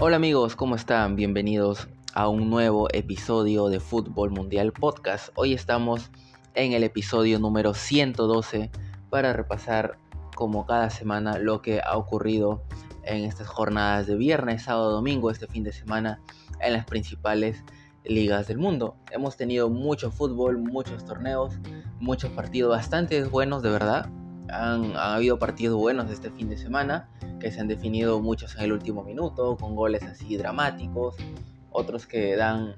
Hola amigos, ¿cómo están? Bienvenidos a un nuevo episodio de Fútbol Mundial Podcast. Hoy estamos en el episodio número 112 para repasar como cada semana lo que ha ocurrido en estas jornadas de viernes, sábado, domingo, este fin de semana en las principales ligas del mundo. Hemos tenido mucho fútbol, muchos torneos, muchos partidos bastante buenos de verdad. Han, habido partidos buenos este fin de semana que se han definido muchos en el último minuto, con goles así dramáticos, otros que dan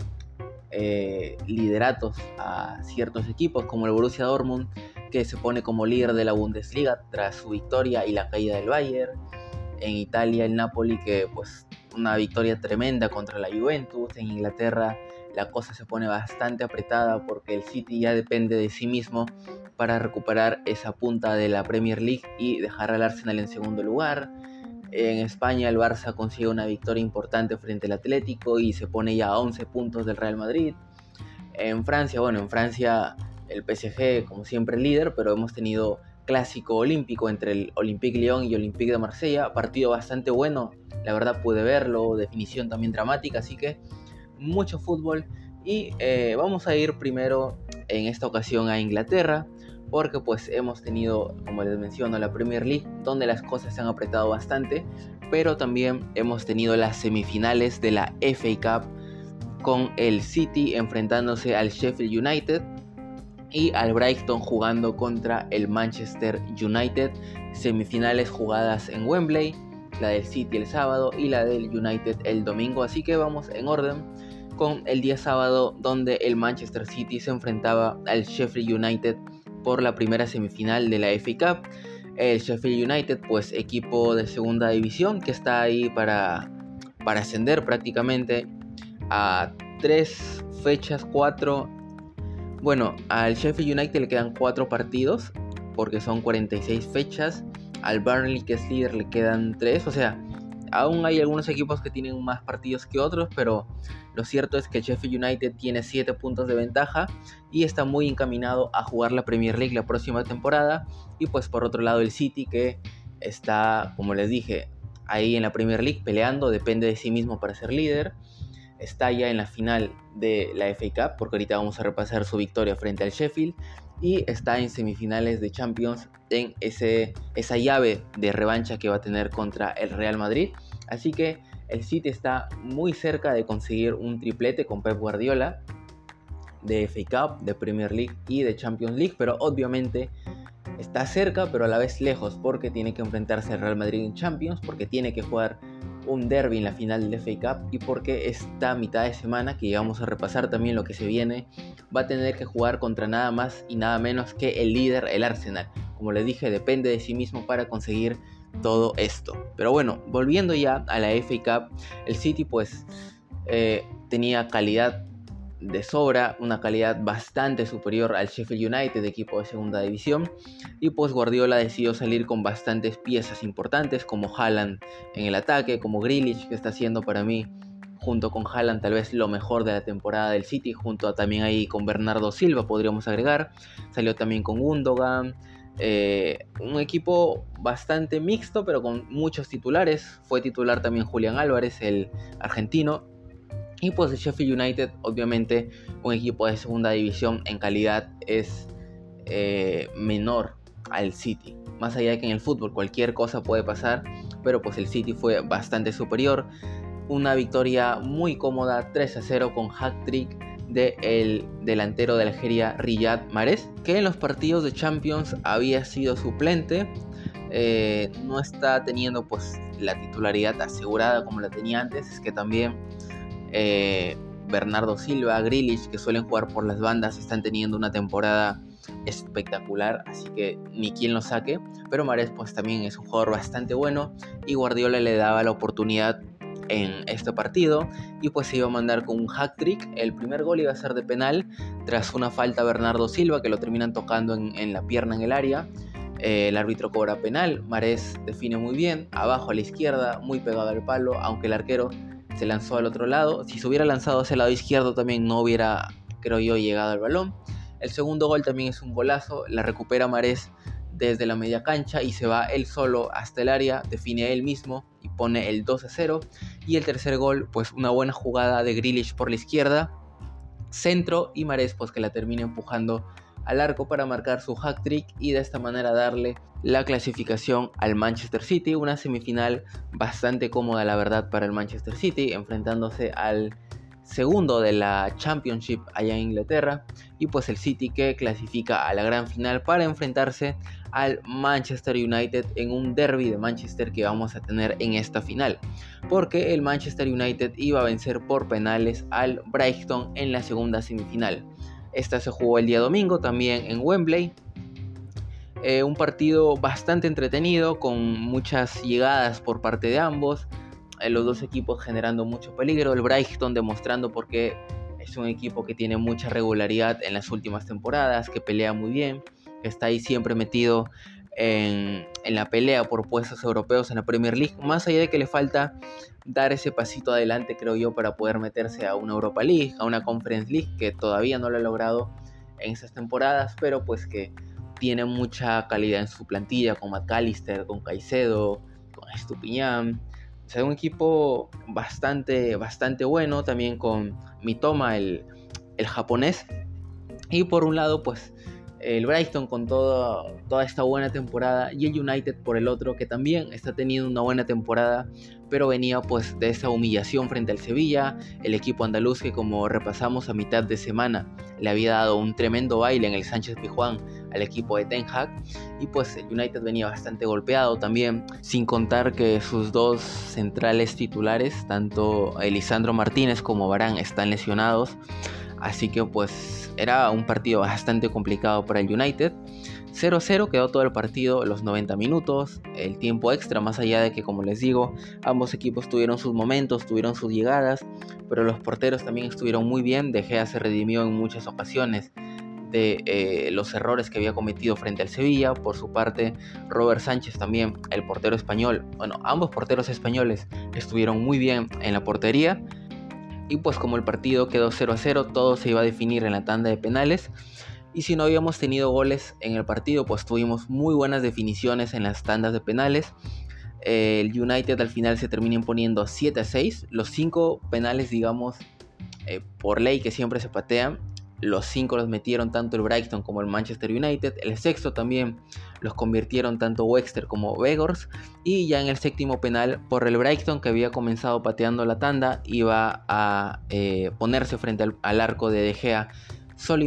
eh, lideratos a ciertos equipos como el Borussia Dortmund que se pone como líder de la Bundesliga tras su victoria y la caída del Bayern. En Italia el Napoli que pues una victoria tremenda contra la Juventus. En Inglaterra la cosa se pone bastante apretada porque el City ya depende de sí mismo para recuperar esa punta de la Premier League y dejar al Arsenal en segundo lugar. En España el Barça consigue una victoria importante frente al Atlético y se pone ya a 11 puntos del Real Madrid. En Francia, bueno, en Francia el PSG como siempre líder, pero hemos tenido clásico olímpico entre el Olympique Lyon y Olympique de Marsella, partido bastante bueno, la verdad pude verlo, definición también dramática, así que mucho fútbol y eh, vamos a ir primero en esta ocasión a Inglaterra porque pues hemos tenido, como les menciono, la Premier League donde las cosas se han apretado bastante, pero también hemos tenido las semifinales de la FA Cup con el City enfrentándose al Sheffield United y al Brighton jugando contra el Manchester United. Semifinales jugadas en Wembley, la del City el sábado y la del United el domingo. Así que vamos en orden con el día sábado donde el Manchester City se enfrentaba al Sheffield United por la primera semifinal de la FA Cup. El Sheffield United, pues equipo de segunda división que está ahí para, para ascender prácticamente a tres fechas, cuatro bueno, al Sheffield United le quedan 4 partidos porque son 46 fechas. Al Burnley, que es líder, le quedan 3. O sea, aún hay algunos equipos que tienen más partidos que otros, pero lo cierto es que el Sheffield United tiene 7 puntos de ventaja y está muy encaminado a jugar la Premier League la próxima temporada. Y pues por otro lado el City que está, como les dije, ahí en la Premier League peleando, depende de sí mismo para ser líder está ya en la final de la FA Cup, porque ahorita vamos a repasar su victoria frente al Sheffield, y está en semifinales de Champions en ese, esa llave de revancha que va a tener contra el Real Madrid. Así que el City está muy cerca de conseguir un triplete con Pep Guardiola de FA Cup, de Premier League y de Champions League, pero obviamente está cerca, pero a la vez lejos, porque tiene que enfrentarse al Real Madrid en Champions, porque tiene que jugar un derby en la final del FA Cup y porque esta mitad de semana, que vamos a repasar también lo que se viene, va a tener que jugar contra nada más y nada menos que el líder, el Arsenal. Como les dije, depende de sí mismo para conseguir todo esto. Pero bueno, volviendo ya a la FA Cup, el City pues eh, tenía calidad de sobra, una calidad bastante superior al Sheffield United, equipo de segunda división, y pues Guardiola decidió salir con bastantes piezas importantes como Haaland en el ataque, como Grealish que está haciendo para mí junto con Haaland tal vez lo mejor de la temporada del City, junto a también ahí con Bernardo Silva podríamos agregar, salió también con Gundogan, eh, un equipo bastante mixto pero con muchos titulares, fue titular también Julián Álvarez, el argentino, y pues el Sheffield United, obviamente, un equipo de segunda división en calidad es eh, menor al City. Más allá de que en el fútbol cualquier cosa puede pasar, pero pues el City fue bastante superior. Una victoria muy cómoda, 3 a 0 con hat-trick del delantero de Algeria Riyad Mahrez, que en los partidos de Champions había sido suplente. Eh, no está teniendo pues la titularidad asegurada como la tenía antes, es que también eh, Bernardo Silva, Grealish, que suelen jugar por las bandas, están teniendo una temporada espectacular, así que ni quien lo saque. Pero Mares pues también es un jugador bastante bueno y Guardiola le daba la oportunidad en este partido y pues se iba a mandar con un hack trick. El primer gol iba a ser de penal tras una falta a Bernardo Silva que lo terminan tocando en, la pierna en el área. Eh, el árbitro cobra penal, Mares define muy bien, abajo a la izquierda, muy pegado al palo, aunque el arquero se lanzó al otro lado. Si se hubiera lanzado hacia el lado izquierdo también no hubiera, creo yo, llegado al balón. El segundo gol también es un golazo, la recupera Marés desde la media cancha y se va él solo hasta el área, define él mismo y pone el 2 a 0. Y el tercer gol, pues una buena jugada de Grealish por la izquierda, centro y Mares pues que la termina empujando al arco para marcar su hack trick y de esta manera darle la clasificación al Manchester City, una semifinal bastante cómoda la verdad para el Manchester City, enfrentándose al segundo de la Championship allá en Inglaterra y pues el City que clasifica a la gran final para enfrentarse al Manchester United en un derby de Manchester que vamos a tener en esta final porque el Manchester United iba a vencer por penales al Brighton en la segunda semifinal esta se jugó el día domingo también en Wembley. Eh, un partido bastante entretenido con muchas llegadas por parte de ambos. Eh, los dos equipos generando mucho peligro, el Brighton demostrando por qué es un equipo que tiene mucha regularidad en las últimas temporadas, que pelea muy bien, que está ahí siempre metido en, la pelea por puestos europeos en la Premier League, más allá de que le falta dar ese pasito adelante, creo yo, para poder meterse a una Europa League, a una Conference League, que todavía no lo ha logrado en esas temporadas, pero pues que tiene mucha calidad en su plantilla, con McAllister, con Caicedo, con Estupiñán, o sea, un equipo bastante, bastante bueno, también con Mitoma, el, el japonés. Y por un lado, pues el Brighton con toda esta buena temporada y el United por el otro que también está teniendo una buena temporada pero venía pues de esa humillación frente al Sevilla, el equipo andaluz que como repasamos a mitad de semana le había dado un tremendo baile en el Sánchez Pijuán al equipo de Ten Hag y pues el United venía bastante golpeado también, sin contar que sus dos centrales titulares, tanto Elisandro Martínez como Barán están lesionados, así que pues era un partido bastante complicado para el United. 0-0 quedó todo el partido, los 90 minutos, el tiempo extra, más allá de que, como les digo, ambos equipos tuvieron sus momentos, tuvieron sus llegadas, pero los porteros también estuvieron muy bien. De Gea se redimió en muchas ocasiones de eh, los errores que había cometido frente al Sevilla. Por su parte, Robert Sánchez también, el portero español, bueno, ambos porteros españoles estuvieron muy bien en la portería. Y pues como el partido quedó 0 0, todo se iba a definir en la tanda de penales. Y si no habíamos tenido goles en el partido, pues tuvimos muy buenas definiciones en las tandas de penales. El United al final se termina imponiendo 7 a 6. Los 5 penales, digamos, eh, por ley que siempre se patean. Los 5 los metieron tanto el Brighton como el Manchester United. El sexto también los convirtieron tanto Wexter como Vegors. Y ya en el séptimo penal por el Brighton que había comenzado pateando la tanda iba a eh, ponerse frente al, arco de De Gea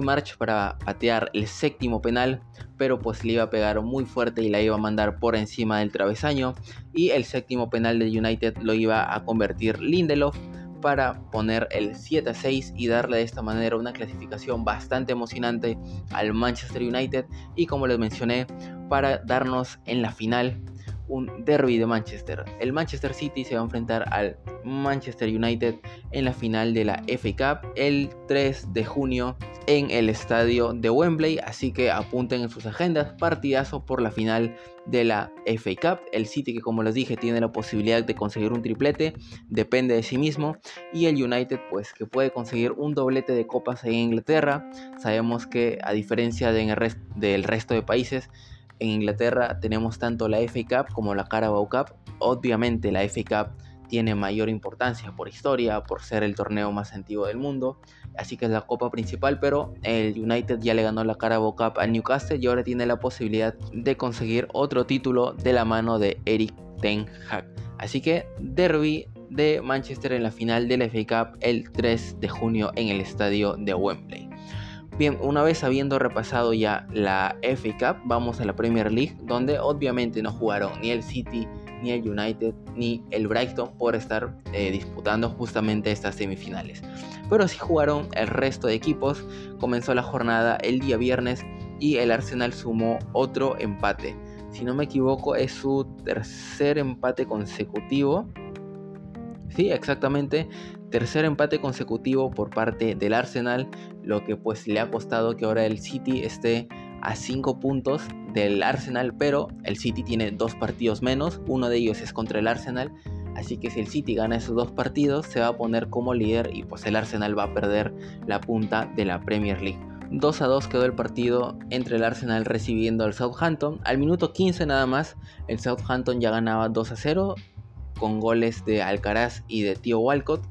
March para patear el séptimo penal, pero pues le iba a pegar muy fuerte y la iba a mandar por encima del travesaño. Y el séptimo penal de United lo iba a convertir Lindelof para poner el 7 a 6 y darle de esta manera una clasificación bastante emocionante al Manchester United y como les mencioné para darnos en la final un derby de Manchester. El Manchester City se va a enfrentar al Manchester United en la final de la FA Cup el 3 de junio en el estadio de Wembley, así que apunten en sus agendas partidazo por la final de la FA Cup. El City que como les dije tiene la posibilidad de conseguir un triplete, depende de sí mismo, y el United pues que puede conseguir un doblete de copas en Inglaterra. Sabemos que a diferencia del resto de países, en Inglaterra tenemos tanto la FA Cup como la Carabao Cup. Obviamente la FA Cup tiene mayor importancia por historia, por ser el torneo más antiguo del mundo, así que es la copa principal, pero el United ya le ganó la Carabao Cup al Newcastle y ahora tiene la posibilidad de conseguir otro título de la mano de Eric Ten Hag. Así que derby de Manchester en la final de la FA Cup el 3 de junio en el estadio de Wembley. Bien, una vez habiendo repasado ya la FA Cup, vamos a la Premier League, donde obviamente no jugaron ni el City, ni el United, ni el Brighton por estar eh, disputando justamente estas semifinales. Pero sí jugaron el resto de equipos. Comenzó la jornada el día viernes y el Arsenal sumó otro empate. Si no me equivoco, es su tercer empate consecutivo. Sí, exactamente tercer empate consecutivo por parte del Arsenal, lo que pues le ha costado que ahora el City esté a 5 puntos del Arsenal, pero el City tiene dos partidos menos, uno de ellos es contra el Arsenal, así que si el City gana esos dos partidos se va a poner como líder y pues el Arsenal va a perder la punta de la Premier League. 2 a 2 quedó el partido entre el Arsenal recibiendo al Southampton. Al minuto 15 nada más, el Southampton ya ganaba 2 a 0 con goles de Alcaraz y de Tío Walcott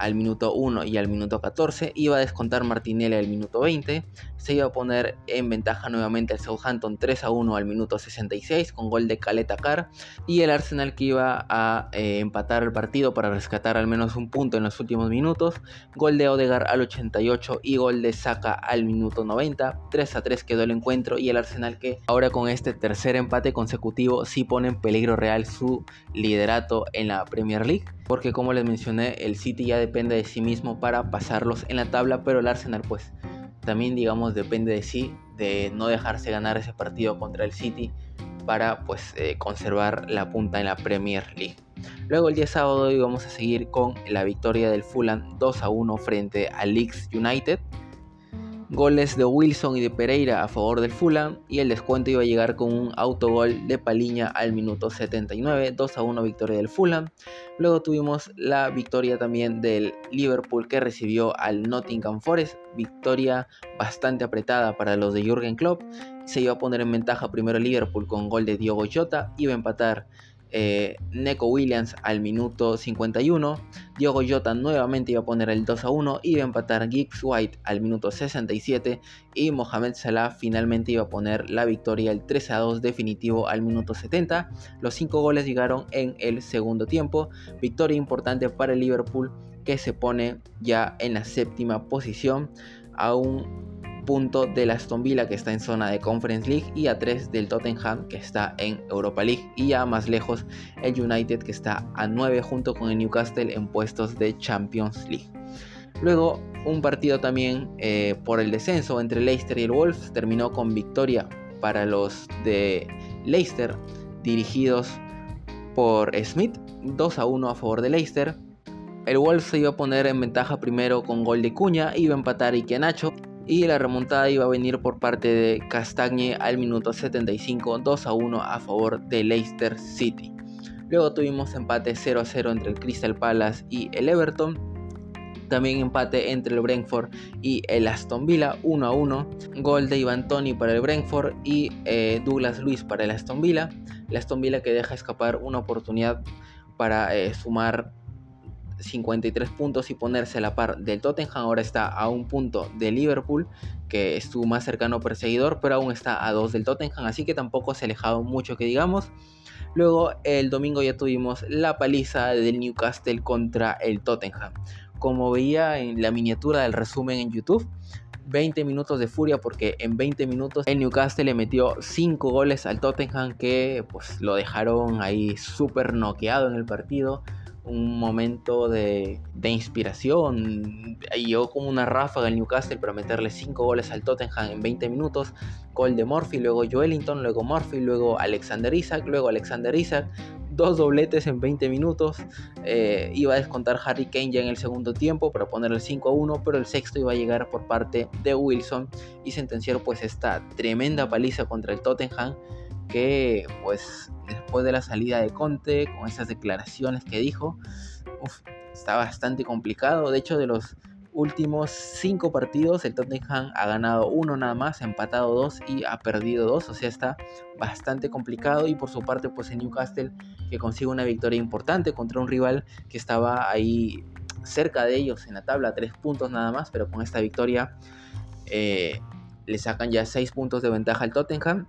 al minuto 1 y al minuto 14, iba a descontar Martinelli al minuto 20, se iba a poner en ventaja nuevamente el Southampton 3 a 1 al minuto 66 con gol de Caleta Carr y el Arsenal que iba a eh, empatar el partido para rescatar al menos un punto en los últimos minutos, gol de Odegar al 88 y gol de Saka al minuto 90, 3 a 3 quedó el encuentro y el Arsenal que ahora con este tercer empate consecutivo sí pone en peligro real su liderato en la Premier League porque como les mencioné el City ya depende de sí mismo para pasarlos en la tabla, pero el Arsenal pues también digamos depende de sí, de no dejarse ganar ese partido contra el City para pues eh, conservar la punta en la Premier League. Luego el día sábado íbamos a seguir con la victoria del Fulham 2 a 1 frente al Leeds United goles de Wilson y de Pereira a favor del Fulham y el descuento iba a llegar con un autogol de Paliña al minuto 79, 2 a 1 victoria del Fulham. Luego tuvimos la victoria también del Liverpool que recibió al Nottingham Forest, victoria bastante apretada para los de Jürgen Klopp. Se iba a poner en ventaja primero Liverpool con gol de Diogo Jota, iba a empatar eh, Neko Williams al minuto 51. Diogo Jota nuevamente iba a poner el 2 a 1. Iba a empatar Gibbs White al minuto 67. Y Mohamed Salah finalmente iba a poner la victoria el 3 a 2 definitivo al minuto 70. Los 5 goles llegaron en el segundo tiempo. Victoria importante para el Liverpool que se pone ya en la séptima posición. Aún punto del Aston Villa que está en zona de Conference League y a 3 del Tottenham que está en Europa League y ya más lejos el United que está a 9 junto con el Newcastle en puestos de Champions League. Luego un partido también eh, por el descenso entre Leicester y el Wolves terminó con victoria para los de Leicester dirigidos por Smith 2 a 1 a favor de Leicester. El Wolves se iba a poner en ventaja primero con gol de Cuña, iba a empatar Ike Nacho y la remontada iba a venir por parte de Castagne al minuto 75, 2 a 1 a favor de Leicester City. Luego tuvimos empate 0 a 0 entre el Crystal Palace y el Everton. También empate entre el Brentford y el Aston Villa 1 a 1. Gol de Ivan Tony para el Brentford y eh, Douglas Luis para el Aston Villa. El Aston Villa que deja escapar una oportunidad para eh, sumar 53 puntos y ponerse a la par del Tottenham. Ahora está a un punto de Liverpool, que es su más cercano perseguidor, pero aún está a dos del Tottenham, así que tampoco se ha alejado mucho que digamos. Luego el domingo ya tuvimos la paliza del Newcastle contra el Tottenham. Como veía en la miniatura del resumen en YouTube, 20 minutos de furia porque en 20 minutos el Newcastle le metió 5 goles al Tottenham que pues lo dejaron ahí súper noqueado en el partido un momento de, inspiración. Llegó como una ráfaga el Newcastle para meterle 5 goles al Tottenham en 20 minutos. Gol de Murphy, luego Joelinton, luego Murphy, luego Alexander Isaac, luego Alexander Isaac. Dos dobletes en 20 minutos. Eh, iba a descontar Harry Kane ya en el segundo tiempo para poner el 5 a 1, pero el sexto iba a llegar por parte de Wilson y sentenciar pues esta tremenda paliza contra el Tottenham que pues después de la salida de Conte, con esas declaraciones que dijo, está bastante complicado. De hecho, de los últimos cinco partidos, el Tottenham ha ganado uno nada más, ha empatado dos y ha perdido dos. O sea, está bastante complicado. Y por su parte, pues el Newcastle que consigue una victoria importante contra un rival que estaba ahí cerca de ellos en la tabla, tres puntos nada más, pero con esta victoria eh, le sacan ya seis puntos de ventaja al Tottenham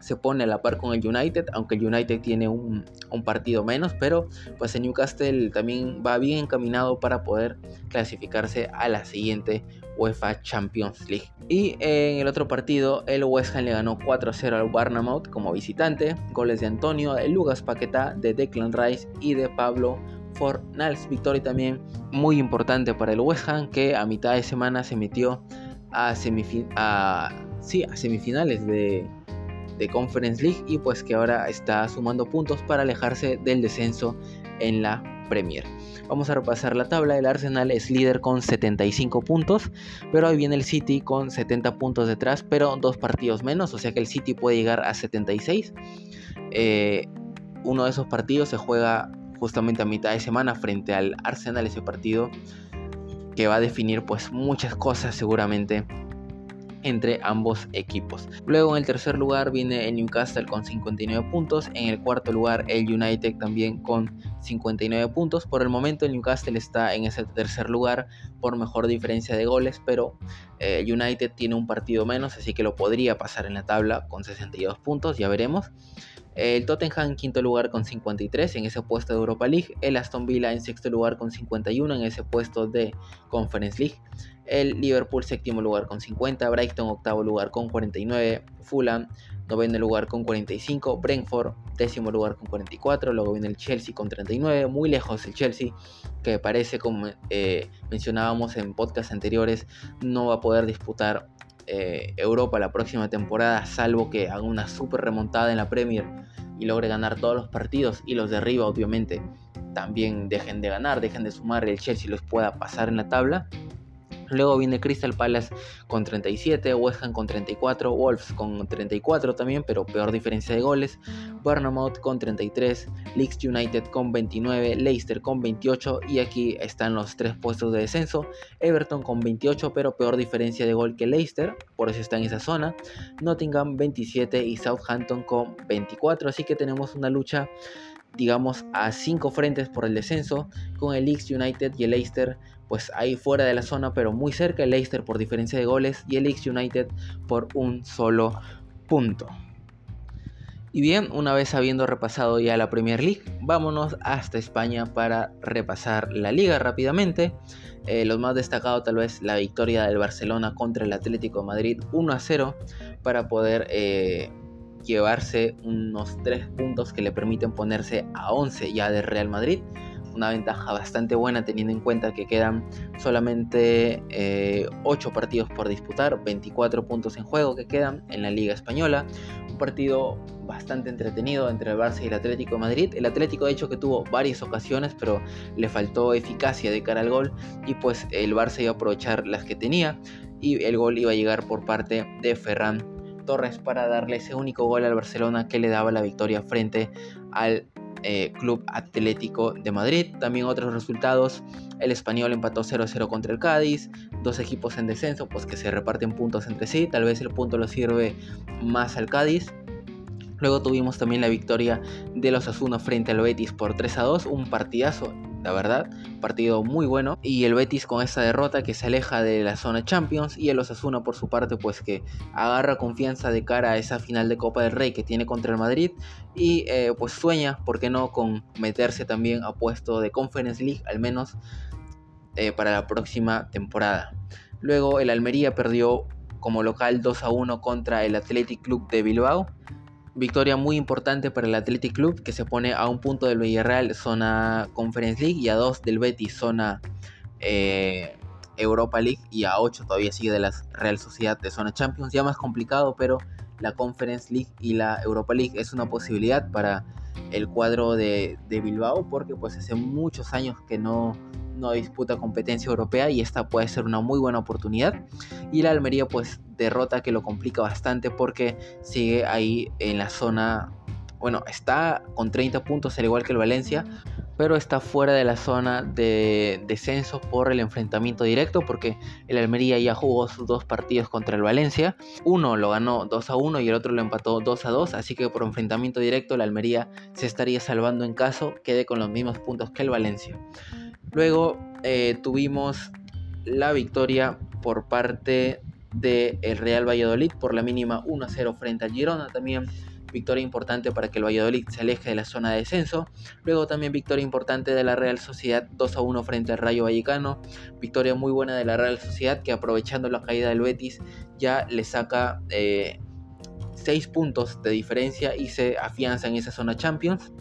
se pone a la par con el United, aunque el United tiene un, partido menos, pero pues el Newcastle también va bien encaminado para poder clasificarse a la siguiente UEFA Champions League. Y en el otro partido, el West Ham le ganó 4-0 al Bournemouth como visitante, goles de Antonio, de Lucas Paqueta, de Declan Rice y de Pablo Fornals. Victoria también muy importante para el West Ham que a mitad de semana se metió a semifinales de de Conference League y pues que ahora está sumando puntos para alejarse del descenso en la Premier. Vamos a repasar la tabla. El Arsenal es líder con 75 puntos, pero ahí viene el City con 70 puntos detrás, pero dos partidos menos, o sea que el City puede llegar a 76. Eh, uno de esos partidos se juega justamente a mitad de semana frente al Arsenal, ese partido que va a definir pues muchas cosas seguramente entre ambos equipos. Luego en el tercer lugar viene el Newcastle con 59 puntos, en el cuarto lugar el United también con 59 puntos. Por el momento el Newcastle está en ese tercer lugar por mejor diferencia de goles, pero eh, United tiene un partido menos, así que lo podría pasar en la tabla con 62 puntos, ya veremos. El Tottenham en quinto lugar con 53 en ese puesto de Europa League. El Aston Villa en sexto lugar con 51 en ese puesto de Conference League. El Liverpool séptimo lugar con 50. Brighton octavo lugar con 49. Fulham noveno lugar con 45. Brentford décimo lugar con 44. Luego viene el Chelsea con 39. Muy lejos el Chelsea que parece como eh, mencionábamos en podcasts anteriores no va a poder disputar eh, Europa la próxima temporada, salvo que haga una super remontada en la Premier y logre ganar todos los partidos y los de arriba obviamente también dejen de ganar, dejen de sumar, el Chelsea los pueda pasar en la tabla. Luego viene Crystal Palace con 37, West Ham con 34, Wolves con 34 también, pero peor diferencia de goles. Bournemouth con 33, Leeds United con 29, Leicester con 28 y aquí están los tres puestos de descenso. Everton con 28, pero peor diferencia de gol que Leicester, por eso está en esa zona. Nottingham 27 y Southampton con 24, así que tenemos una lucha digamos a cinco frentes por el descenso con el Leeds United y el Leicester pues ahí fuera de la zona, pero muy cerca el Leicester por diferencia de goles y el Leeds United por un solo punto. Y bien, una vez habiendo repasado ya la Premier League, vámonos hasta España para repasar la liga rápidamente. Eh, más destacados tal vez la victoria del Barcelona contra el Atlético de Madrid 1 a 0 para poder eh, llevarse unos 3 puntos que le permiten ponerse a 11 ya de Real Madrid una ventaja bastante buena teniendo en cuenta que quedan solamente 8 eh, partidos por disputar, 24 puntos en juego que quedan en la Liga Española. Un partido bastante entretenido entre el Barça y el Atlético de Madrid. El Atlético de hecho que tuvo varias ocasiones, pero le faltó eficacia de cara al gol y pues el Barça iba a aprovechar las que tenía y el gol iba a llegar por parte de Ferran Torres para darle ese único gol al Barcelona que le daba la victoria frente al eh, Club Atlético de Madrid. También otros resultados, el español empató 0-0 contra el Cádiz, dos equipos en descenso, pues que se reparten puntos entre sí, tal vez el punto lo sirve más al Cádiz. Luego tuvimos también la victoria de los Asuna frente al Betis por 3 a 2, un partidazo la verdad. Partido muy bueno. Y el Betis con esta derrota que se aleja de la zona Champions. Y el Osasuna por su parte pues que agarra confianza de cara a esa final de Copa del Rey que tiene contra el Madrid. Y eh, pues sueña, ¿por qué no?, con meterse también a puesto de Conference League al menos eh, para la próxima temporada. Luego el Almería perdió como local 2 a 1 contra el Athletic Club de Bilbao. Victoria muy importante para el Athletic Club que se pone a un punto del Villarreal zona Conference League y a dos del Betis zona eh, Europa League y a ocho todavía sigue de la Real Sociedad de zona Champions. Ya más complicado, pero la Conference League y la Europa League es una posibilidad para el cuadro de, de Bilbao porque pues hace muchos años que no no disputa competencia europea y esta puede ser una muy buena oportunidad. Y la Almería pues derrota que lo complica bastante porque sigue ahí en la zona, bueno, está con 30 puntos al igual que el Valencia, pero está fuera de la zona de descenso por el enfrentamiento directo porque el Almería ya jugó sus dos partidos contra el Valencia. Uno lo ganó 2 a 1 y el otro lo empató 2 a 2, así que por enfrentamiento directo el Almería se estaría salvando en caso quede con los mismos puntos que el Valencia. Luego eh, tuvimos la victoria por parte del el Real Valladolid por la mínima 1-0 frente al Girona. También victoria importante para que el Valladolid se aleje de la zona de descenso. Luego también victoria importante de la Real Sociedad 2 1 frente al Rayo Vallecano. Victoria muy buena de la Real Sociedad que aprovechando la caída del Betis ya le saca 6 eh, puntos de diferencia y se afianza en esa zona Champions.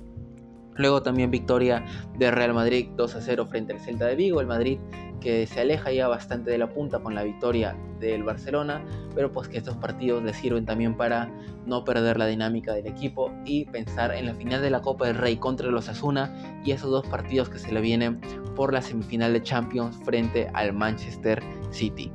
Luego también victoria de Real Madrid 2 a 0 frente al Celta de Vigo. El Madrid que se aleja ya bastante de la punta con la victoria del Barcelona, pero pues que estos partidos le sirven también para no perder la dinámica del equipo y pensar en la final de la Copa del Rey contra los Asuna y esos dos partidos que se le vienen por la semifinal de Champions frente al Manchester City.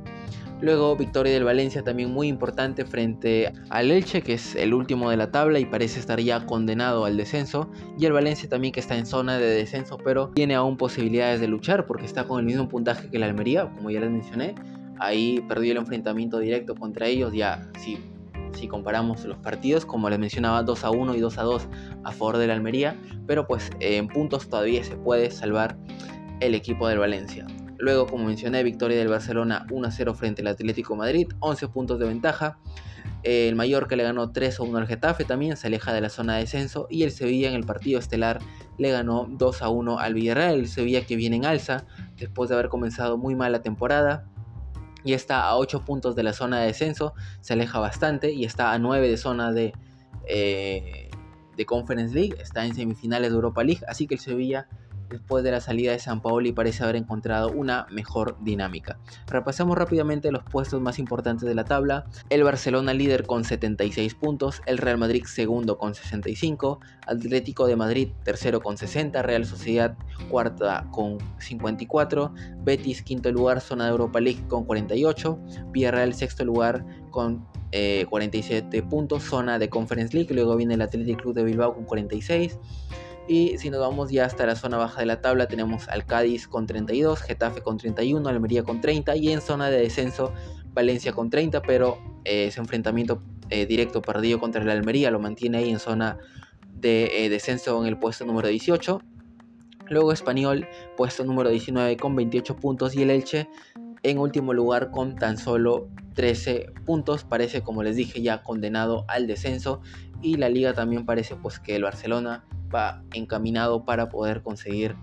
Luego victoria del Valencia también muy importante frente al Elche, que es el último de la tabla y parece estar ya condenado al descenso. Y el Valencia también que está en zona de descenso, pero tiene aún posibilidades de luchar porque está con el mismo puntaje que la Almería, como ya les mencioné. Ahí perdió el enfrentamiento directo contra ellos, ya si si comparamos los partidos, como les mencionaba, 2 a 1 y 2 a 2 a favor de la Almería, pero pues en puntos todavía se puede salvar el equipo del Valencia. Luego, como mencioné, victoria del Barcelona 1 a 0 frente al Atlético Madrid, 11 puntos de ventaja. El Mallorca le ganó 3 a 1 al Getafe también, se aleja de la zona de descenso. Y el Sevilla en el partido estelar le ganó 2 a 1 al Villarreal. El Sevilla que viene en alza después de haber comenzado muy mal la temporada. Y está a 8 puntos de la zona de descenso, se aleja bastante y está a 9 de zona de, eh, de Conference League, está en semifinales de Europa League, así que el Sevilla después de la salida de San Paolo y parece haber encontrado una mejor dinámica. Repasamos rápidamente los puestos más importantes de la tabla. El Barcelona líder con 76 puntos, el Real Madrid segundo con 65, Atlético de Madrid tercero con 60, Real Sociedad cuarta con 54, Betis quinto lugar, zona de Europa League con 48, Villarreal sexto lugar con 47 eh, puntos, zona de Conference League, luego viene el Athletic Club de Bilbao con 46. Y si nos vamos ya hasta la zona baja de la tabla, tenemos al Cádiz con 32, Getafe con 31, Almería con 30 y en zona de descenso Valencia con 30, pero eh, ese enfrentamiento eh, directo perdido contra el Almería lo mantiene ahí en zona de eh, descenso en el puesto número 18. Luego Español, puesto número 19 con 28 puntos y el Elche en último lugar con tan solo 13 puntos. Parece, como les dije, ya condenado al descenso y la liga también parece pues que el Barcelona encaminado para poder conseguir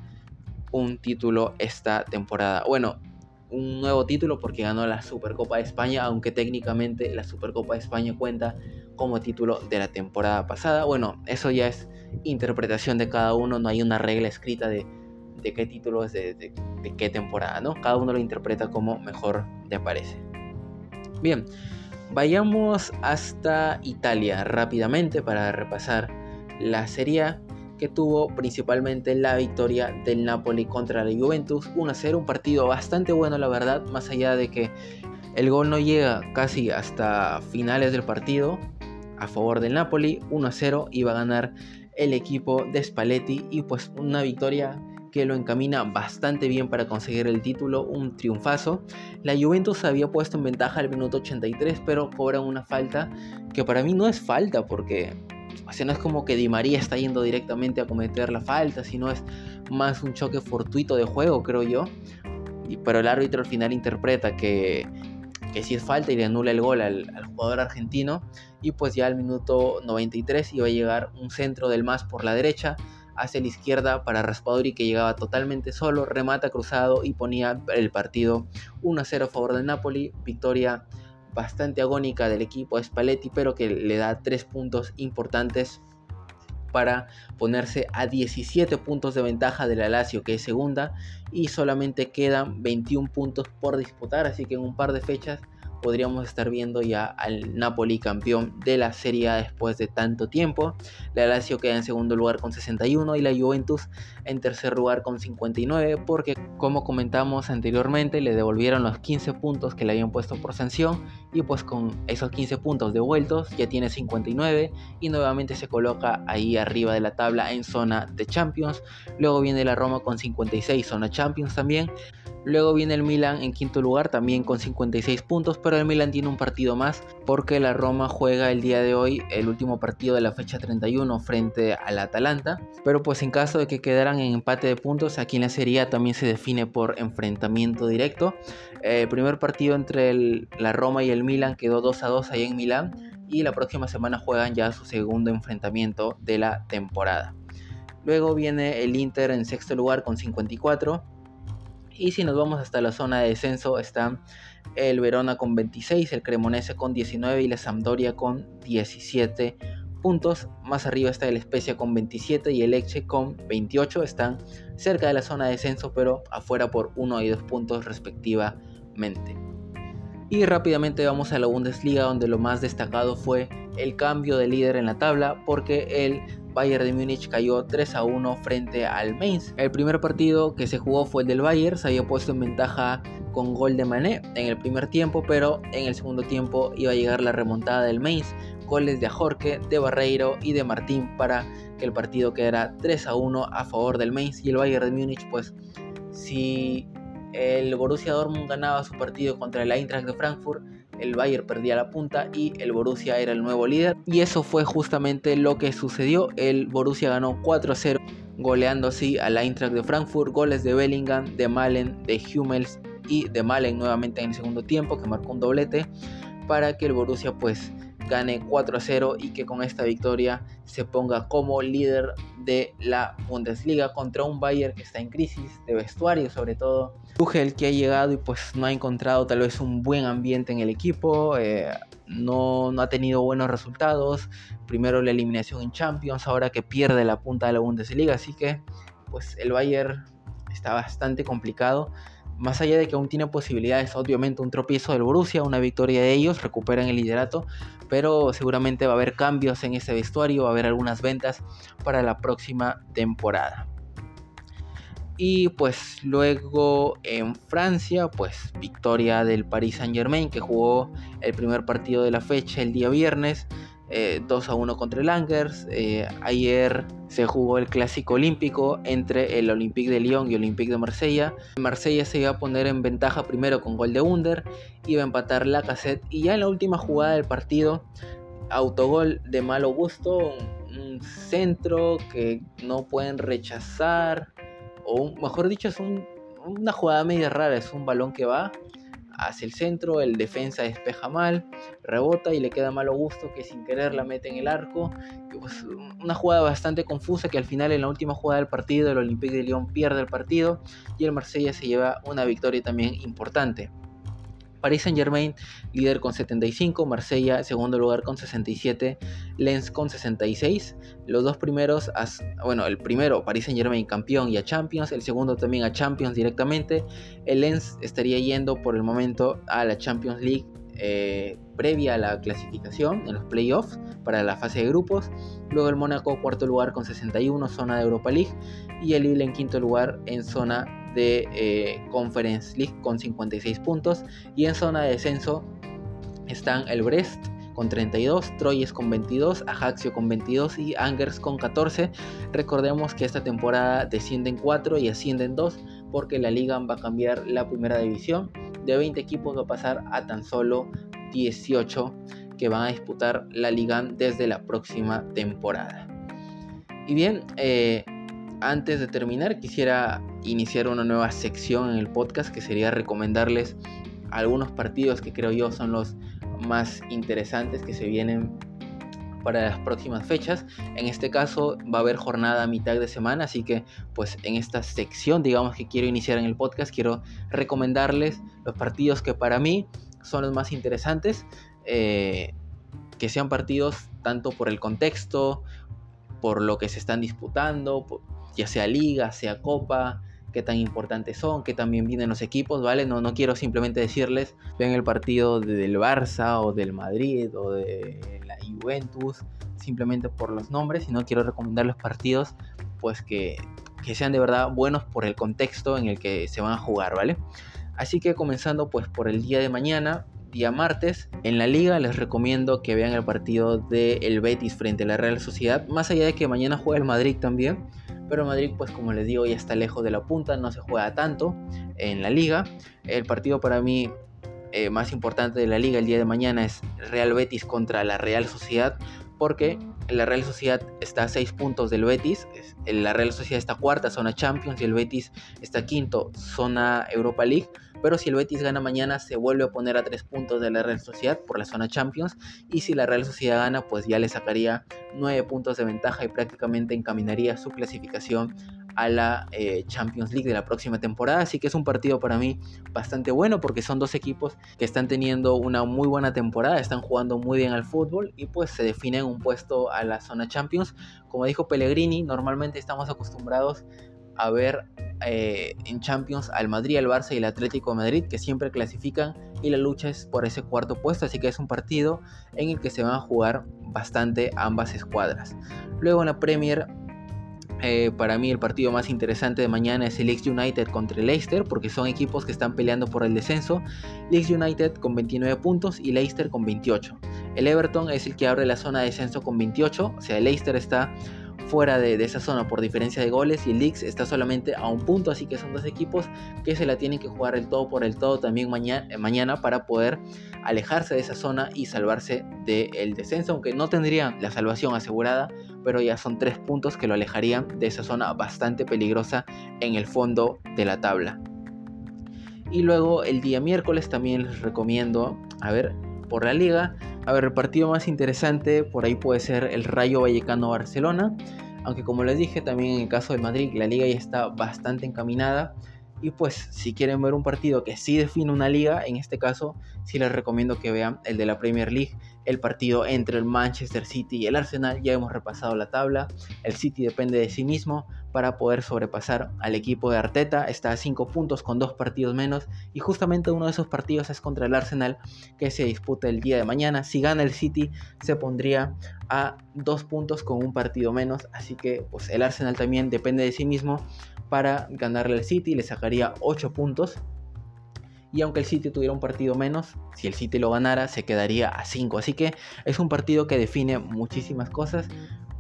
un título esta temporada. Bueno, un nuevo título porque ganó la Supercopa de España, aunque técnicamente la Supercopa de España cuenta como título de la temporada pasada. Bueno, eso ya es interpretación de cada uno, no hay una regla escrita de, qué título es de, de, qué temporada, ¿no? Cada uno lo interpreta como mejor le parece. Bien, vayamos hasta Italia rápidamente para repasar la Serie que tuvo principalmente la victoria del Napoli contra la Juventus 1-0, un partido bastante bueno la verdad, más allá de que el gol no llega casi hasta finales del partido a favor del Napoli, 1-0 iba a ganar el equipo de Spalletti y pues una victoria que lo encamina bastante bien para conseguir el título, un triunfazo. La Juventus había puesto en ventaja al minuto 83, pero cobran una falta que para mí no es falta porque o sea, no es como que Di María está yendo directamente a cometer la falta, sino es más un choque fortuito de juego, creo yo. Y, pero el árbitro al final interpreta que, que sí es falta y le anula el gol al, jugador argentino. Y pues ya al minuto 93 iba a llegar un centro del más por la derecha hacia la izquierda para Raspadori que llegaba totalmente solo, remata cruzado y ponía el partido 1-0 a favor del Napoli, victoria bastante agónica del equipo Spalletti, pero que le da tres puntos importantes para ponerse a 17 puntos de ventaja de la Lazio que es segunda y solamente quedan 21 puntos por disputar, así que en un par de fechas podríamos estar viendo ya al Napoli campeón de la Serie A después de tanto tiempo. La Lazio queda en segundo lugar con 61 y la Juventus en tercer lugar con 59 porque como comentamos anteriormente le devolvieron los 15 puntos que le habían puesto por sanción y pues con esos 15 puntos devueltos ya tiene 59 y nuevamente se coloca ahí arriba de la tabla en zona de Champions. Luego viene la Roma con 56 zona Champions también. Luego viene el Milan en quinto lugar también con 56 puntos, pero el Milan tiene un partido más porque la Roma juega el día de hoy el último partido de la fecha 31 frente al Atalanta. Pero pues en caso de que en empate de puntos, aquí en la Serie también se define por enfrentamiento directo. El primer partido entre la Roma y el Milan quedó 2 a 2 ahí en Milán y la próxima semana juegan ya su segundo enfrentamiento de la temporada. Luego viene el Inter en sexto lugar con 54 y si nos vamos hasta la zona de descenso están el Verona con 26, el Cremonese con 19 y la Sampdoria con 17 puntos. Más arriba está el Spezia con 27 y el Lecce con 28. Están cerca de la zona de descenso pero afuera por 1 y 2 puntos respectivamente. Y rápidamente vamos a la Bundesliga donde lo más destacado fue el cambio de líder en la tabla porque el Bayern de Múnich cayó 3 a 1 frente al Mainz. El primer partido que se jugó fue el del Bayern, se había puesto en ventaja con gol de Mané en el primer tiempo, pero en el segundo tiempo iba a llegar la remontada del Mainz, goles de Ajorque, de Barreiro y de Martín para que el partido quedara 3 a 1 a favor del Mainz y el Bayern de Múnich pues si el Borussia Dortmund ganaba su partido contra el Eintracht de Frankfurt el Bayern perdía la punta y el Borussia era el nuevo líder. Y eso fue justamente lo que sucedió. El Borussia ganó 4-0, goleando así al Eintracht de Frankfurt, goles de Bellingham, de Malen, de Hummels y de Malen nuevamente en el segundo tiempo, que marcó un doblete, para que el Borussia pues gane 4 a 0 y que con esta victoria se ponga como líder de la Bundesliga contra un Bayern que está en crisis de vestuario sobre todo. Tuchel que ha llegado y pues no ha encontrado tal vez un buen ambiente en el equipo, eh, no, no ha tenido buenos resultados, primero la eliminación en Champions, ahora que pierde la punta de la Bundesliga, así que pues el Bayern está bastante complicado más allá de que aún tiene posibilidades, obviamente un tropiezo del Borussia, una victoria de ellos, recuperan el liderato, pero seguramente va a haber cambios en ese vestuario, va a haber algunas ventas para la próxima temporada. Y pues luego en Francia, pues victoria del Paris Saint Germain que jugó el primer partido de la fecha el día viernes 2 eh, a 1 contra el Angers. Eh, ayer se jugó el clásico olímpico entre el Olympique de Lyon y el Olympique de Marsella. Marsella se iba a poner en ventaja primero con gol de Under, iba a empatar la cassette y ya en la última jugada del partido, autogol de malo gusto, un centro que no pueden rechazar, o mejor dicho, es una jugada media rara, es un balón que va hacia el centro, el defensa despeja mal, rebota y le queda malo gusto que sin querer la mete en el arco. Pues, una jugada bastante confusa que al final en la última jugada del partido el Olympique de Lyon pierde el partido y el Marsella se lleva una victoria también importante. Paris Saint Germain líder con 75, Marsella segundo lugar con 67, Lens con 66. Los dos primeros, bueno, el primero Paris Saint Germain campeón y a Champions, el segundo también a Champions directamente. El Lens estaría yendo por el momento a la Champions League eh, previa a la clasificación en los playoffs para la fase de grupos. Luego el Mónaco cuarto lugar con 61, zona de Europa League. Y el Lille en quinto lugar en zona de eh, Conference League con 56 puntos. Y en zona de descenso están el Brest con 32, Troyes con 22, Ajaxio con 22 y Angers con 14. Recordemos que esta temporada descienden 4 y ascienden 2 porque la liga va a cambiar la primera división. De 20 equipos va a pasar a tan solo 18 que van a disputar la liga desde la próxima temporada. Y bien, eh, antes de terminar, quisiera iniciar una nueva sección en el podcast que sería recomendarles algunos partidos que creo yo son los más interesantes que se vienen para las próximas fechas. En este caso va a haber jornada a mitad de semana, así que pues en esta sección digamos que quiero iniciar en el podcast, quiero recomendarles los partidos que para mí son los más interesantes, eh, que sean partidos tanto por el contexto, por lo que se están disputando, ya sea liga, sea copa, qué tan importantes son, qué también vienen los equipos, ¿vale? No, no quiero simplemente decirles, ven el partido del Barça o del Madrid o de la Juventus, simplemente por los nombres, sino quiero recomendar los partidos, pues que, que sean de verdad buenos por el contexto en el que se van a jugar, ¿vale? Así que comenzando pues por el día de mañana, día martes. En la liga les recomiendo que vean el partido del el Betis frente a la Real Sociedad, más allá de que mañana juega el Madrid también. Pero Madrid, pues como les digo, ya está lejos de la punta, no se juega tanto en la liga. El partido para mí eh, más importante de la liga el día de mañana es Real Betis contra la Real Sociedad, porque la Real Sociedad está a 6 puntos del Betis, la Real Sociedad está cuarta, zona Champions, y el Betis está quinto, zona Europa League. Pero si el Betis gana mañana, se vuelve a poner a 3 puntos de la Real Sociedad por la zona Champions. Y si la Real Sociedad gana, pues ya le sacaría 9 puntos de ventaja y prácticamente encaminaría su clasificación a la eh, Champions League de la próxima temporada. Así que es un partido para mí bastante bueno porque son dos equipos que están teniendo una muy buena temporada, están jugando muy bien al fútbol y pues se definen un puesto a la zona Champions. Como dijo Pellegrini, normalmente estamos acostumbrados a ver eh, en Champions al Madrid, al Barça y el Atlético de Madrid que siempre clasifican y la lucha es por ese cuarto puesto, así que es un partido en el que se van a jugar bastante ambas escuadras. Luego en la Premier eh, para mí el partido más interesante de mañana es el Leeds United contra el Leicester porque son equipos que están peleando por el descenso. Leeds United con 29 puntos y Leicester con 28. El Everton es el que abre la zona de descenso con 28, o sea, el Leicester está fuera de, esa zona por diferencia de goles y Leeds está solamente a un punto, así que son dos equipos que se la tienen que jugar el todo por el todo también mañana, mañana para poder alejarse de esa zona y salvarse del descenso, aunque no tendrían la salvación asegurada, pero ya son tres puntos que lo alejarían de esa zona bastante peligrosa en el fondo de la tabla. Y luego el día miércoles también les recomiendo, a ver, por la liga, a ver, el partido más interesante por ahí puede ser el Rayo Vallecano Barcelona, aunque como les dije también en el caso de Madrid, la liga ya está bastante encaminada. Y pues si quieren ver un partido que sí define una liga, en este caso sí les recomiendo que vean el de la Premier League, el partido entre el Manchester City y el Arsenal. Ya hemos repasado la tabla. El City depende de sí mismo para poder sobrepasar al equipo de Arteta. Está a 5 puntos con 2 partidos menos y justamente uno de esos partidos es contra el Arsenal que se disputa el día de mañana. Si gana el City se pondría a 2 puntos con un partido menos. Así que pues el Arsenal también depende de sí mismo para ganarle al City, le sacaría 8 puntos. Y aunque el City tuviera un partido menos, si el City lo ganara, se quedaría a 5. Así que es un partido que define muchísimas cosas.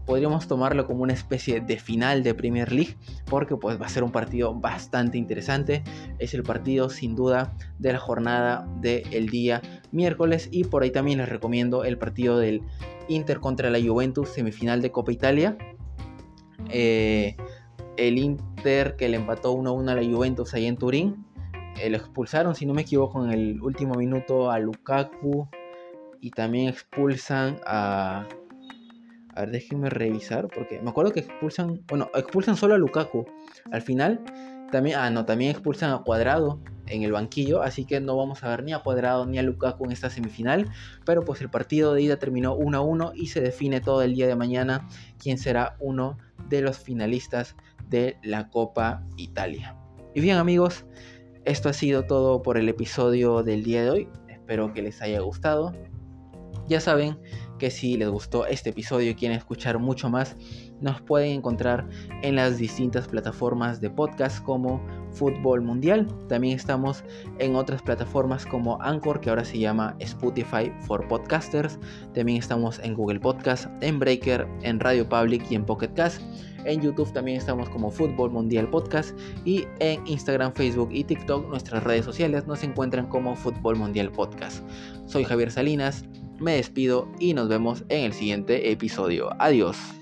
Podríamos tomarlo como una especie de final de Premier League, porque pues va a ser un partido bastante interesante. Es el partido sin duda de la jornada del día miércoles. Y por ahí también les recomiendo el partido del Inter contra la Juventus, semifinal de Copa Italia. Eh, el Inter que le empató 1-1 a la Juventus ahí en Turín. Eh, lo expulsaron, si no me equivoco, en el último minuto a Lukaku. Y también expulsan a. A ver, déjenme revisar. Porque me acuerdo que expulsan. Bueno, expulsan solo a Lukaku. Al final. También. Ah, no, también expulsan a Cuadrado en el banquillo. Así que no vamos a ver ni a Cuadrado ni a Lukaku en esta semifinal. Pero pues el partido de ida terminó 1-1. Y se define todo el día de mañana quién será uno de los finalistas de la Copa Italia. Y bien amigos, esto ha sido todo por el episodio del día de hoy. Espero que les haya gustado. Ya saben que si les gustó este episodio y quieren escuchar mucho más, nos pueden encontrar en las distintas plataformas de podcast como Fútbol Mundial. También estamos en otras plataformas como Anchor, que ahora se llama Spotify for Podcasters. También estamos en Google Podcast, en Breaker, en Radio Public y en Pocket Cast. En YouTube también estamos como Fútbol Mundial Podcast y en Instagram, Facebook y TikTok, nuestras redes sociales nos encuentran como Fútbol Mundial Podcast. Soy Javier Salinas, me despido y nos vemos en el siguiente episodio. Adiós.